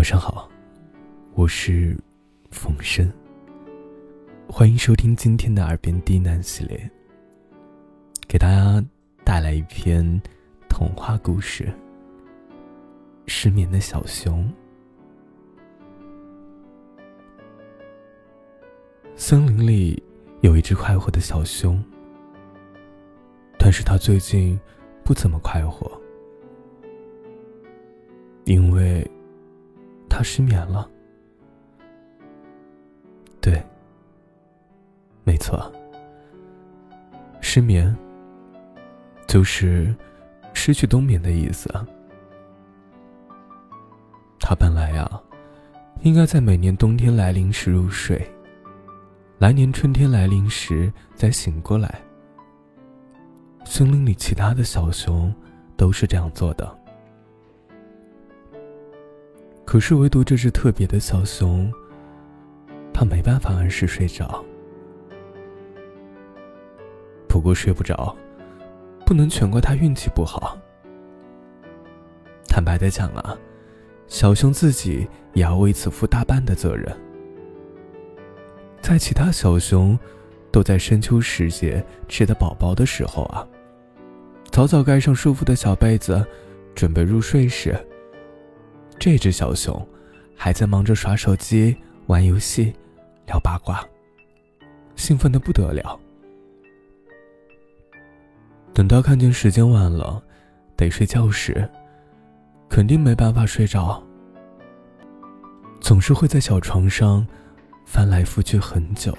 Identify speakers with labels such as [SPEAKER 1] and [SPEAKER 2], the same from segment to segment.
[SPEAKER 1] 晚上好，我是冯生。欢迎收听今天的耳边低喃系列，给大家带来一篇童话故事《失眠的小熊》。森林里有一只快活的小熊，但是它最近不怎么快活，因为。他失眠了。对，没错，失眠就是失去冬眠的意思。他本来呀，应该在每年冬天来临时入睡，来年春天来临时再醒过来。森林里其他的小熊都是这样做的。可是，唯独这只特别的小熊，它没办法按时睡着。不过睡不着，不能全怪它运气不好。坦白的讲啊，小熊自己也要为此负大半的责任。在其他小熊都在深秋时节吃得饱饱的时候啊，早早盖上舒服的小被子，准备入睡时。这只小熊还在忙着耍手机、玩游戏、聊八卦，兴奋的不得了。等到看见时间晚了，得睡觉时，肯定没办法睡着，总是会在小床上翻来覆去很久，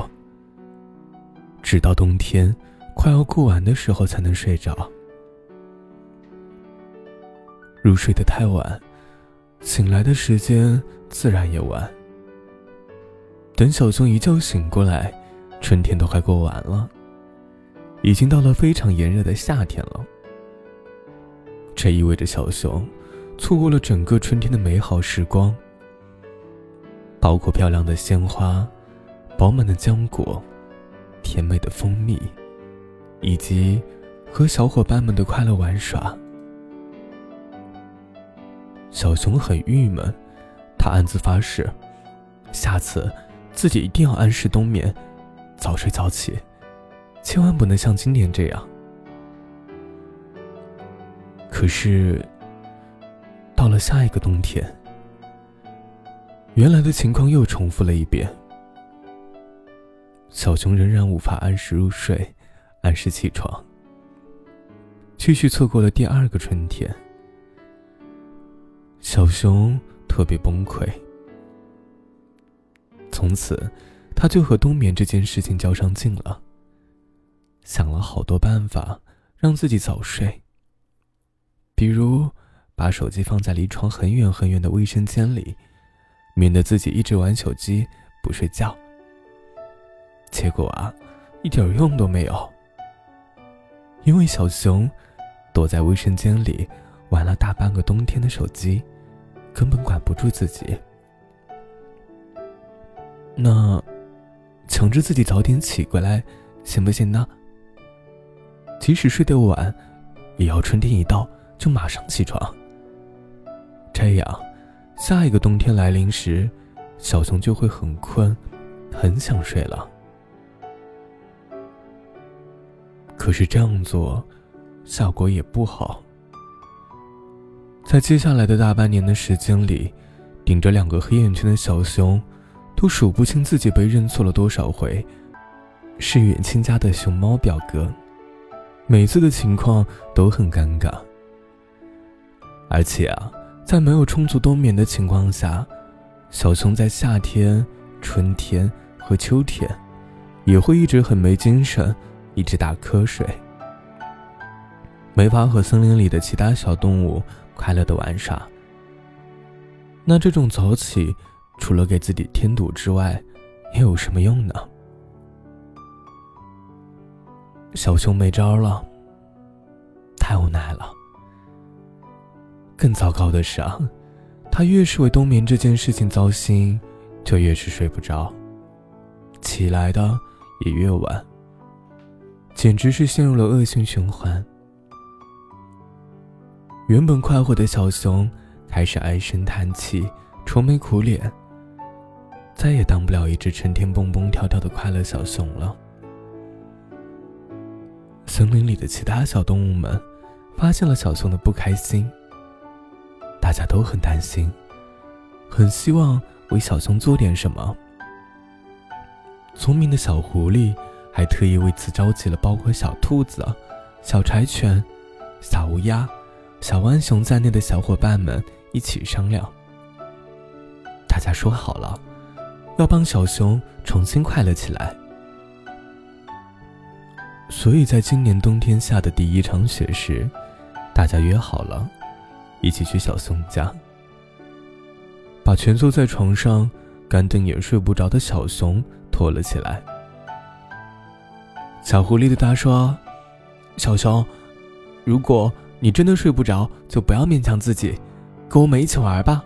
[SPEAKER 1] 直到冬天快要过完的时候才能睡着。入睡的太晚。醒来的时间自然也晚。等小熊一觉醒过来，春天都快过完了，已经到了非常炎热的夏天了。这意味着小熊错过了整个春天的美好时光，包括漂亮的鲜花、饱满的浆果、甜美的蜂蜜，以及和小伙伴们的快乐玩耍。小熊很郁闷，他暗自发誓，下次自己一定要按时冬眠，早睡早起，千万不能像今年这样。可是，到了下一个冬天，原来的情况又重复了一遍。小熊仍然无法按时入睡，按时起床，继续错过了第二个春天。小熊特别崩溃，从此，他就和冬眠这件事情较上劲了。想了好多办法让自己早睡，比如把手机放在离床很远很远的卫生间里，免得自己一直玩手机不睡觉。结果啊，一点用都没有，因为小熊躲在卫生间里玩了大半个冬天的手机。根本管不住自己，那强制自己早点起过来，行不行呢？即使睡得晚，也要春天一到就马上起床。这样，下一个冬天来临时，小熊就会很困，很想睡了。可是这样做，效果也不好。在接下来的大半年的时间里，顶着两个黑眼圈的小熊，都数不清自己被认错了多少回，是远亲家的熊猫表哥。每次的情况都很尴尬。而且啊，在没有充足冬眠的情况下，小熊在夏天、春天和秋天，也会一直很没精神，一直打瞌睡，没法和森林里的其他小动物。快乐的玩耍。那这种早起，除了给自己添堵之外，又有什么用呢？小熊没招了，太无奈了。更糟糕的是啊，他越是为冬眠这件事情糟心，就越是睡不着，起来的也越晚，简直是陷入了恶性循环。原本快活的小熊开始唉声叹气，愁眉苦脸，再也当不了一只成天蹦蹦跳跳的快乐小熊了。森林里的其他小动物们发现了小熊的不开心，大家都很担心，很希望为小熊做点什么。聪明的小狐狸还特意为此召集了包括小兔子、小柴犬、小乌鸦、小浣熊在内的小伙伴们一起商量。大家说好了，要帮小熊重新快乐起来。所以在今年冬天下的第一场雪时，大家约好了，一起去小熊家，把蜷缩在床上、干瞪眼睡不着的小熊拖了起来。小狐狸对他说：“小熊，如果你真的睡不着，就不要勉强自己，跟我们一起玩吧。”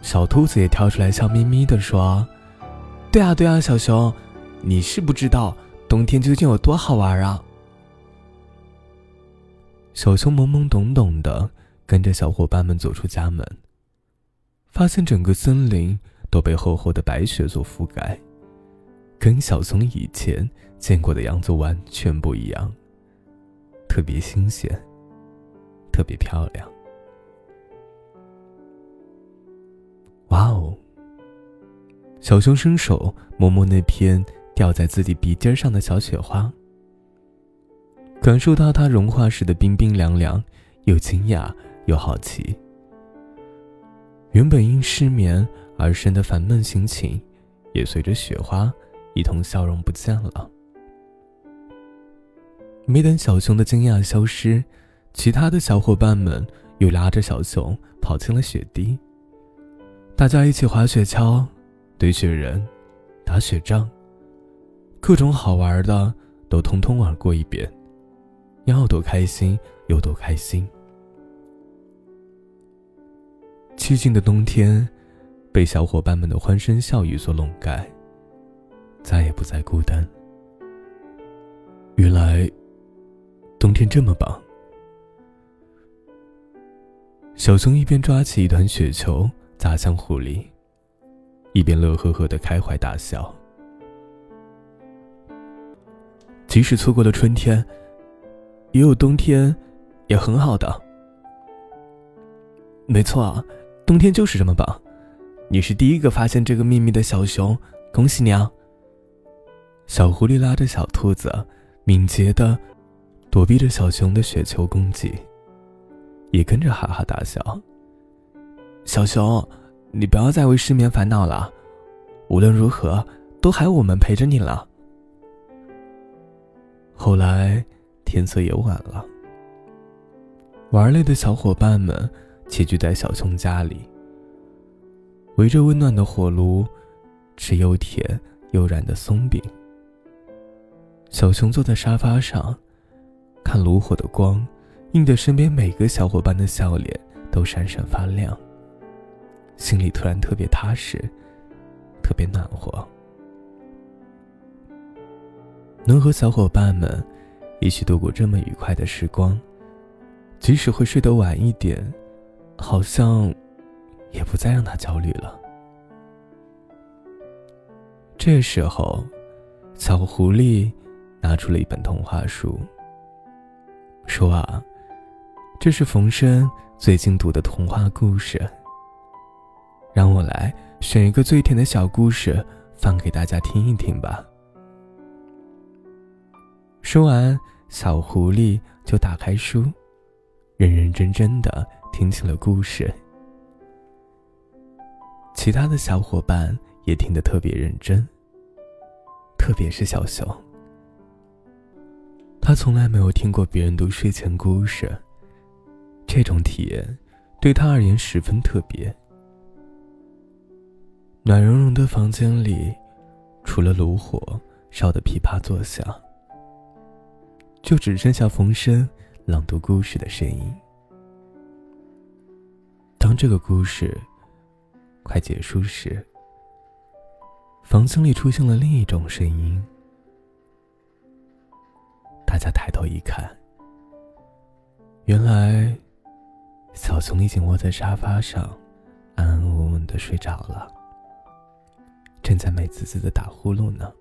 [SPEAKER 1] 小兔子也跳出来，笑眯眯地说：“对啊，对啊，小熊，你是不知道。”冬天究竟有多好玩啊！小熊懵懵懂懂的跟着小伙伴们走出家门，发现整个森林都被厚厚的白雪所覆盖，跟小熊以前见过的样子完全不一样，特别新鲜，特别漂亮。哇哦！小熊伸手摸摸那片。掉在自己鼻尖上的小雪花，感受到它融化时的冰冰凉凉，又惊讶又好奇。原本因失眠而生的烦闷心情，也随着雪花一同消融不见了。没等小熊的惊讶消失，其他的小伙伴们又拉着小熊跑进了雪地。大家一起滑雪橇、堆雪人、打雪仗。各种好玩的都通通玩过一遍，要多开心有多开心。寂静的冬天被小伙伴们的欢声笑语所笼盖，再也不再孤单。原来天这么棒！小熊一边抓起一团雪球砸向狐狸，一边乐呵呵的开怀大笑。即使错过了春天，也有冬天，也很好的。没错，冬天就是这么棒。你是第一个发现这个秘密的小熊，恭喜你啊！小狐狸拉着小兔子，敏捷的躲避着小熊的雪球攻击，也跟着哈哈大笑。小熊，你不要再为失眠烦恼了，无论如何，都还有我们陪着你了。后来，天色也晚了。玩累的小伙伴们齐聚在小熊家里，围着温暖的火炉，吃又甜又软的松饼。小熊坐在沙发上，看炉火的光，映得身边每个小伙伴的笑脸都闪闪发亮，心里突然特别踏实，特别暖和。能和小伙伴们一起度过这么愉快的时光，即使会睡得晚一点，好像也不再让他焦虑了。这时候，小狐狸拿出了一本童话书，说：“啊，这是冯生最近读的童话故事，让我来选一个最甜的小故事放给大家听一听吧。”说完，小狐狸就打开书，认认真真的听起了故事。其他的小伙伴也听得特别认真，特别是小熊。他从来没有听过别人读睡前故事，这种体验对他而言十分特别。暖融融的房间里，除了炉火烧得噼啪作响。就只剩下冯生朗读故事的声音。当这个故事快结束时，房间里出现了另一种声音。再抬头一看，原来小熊已经窝在沙发上，安安稳稳的睡着了，正在美滋滋的打呼噜呢。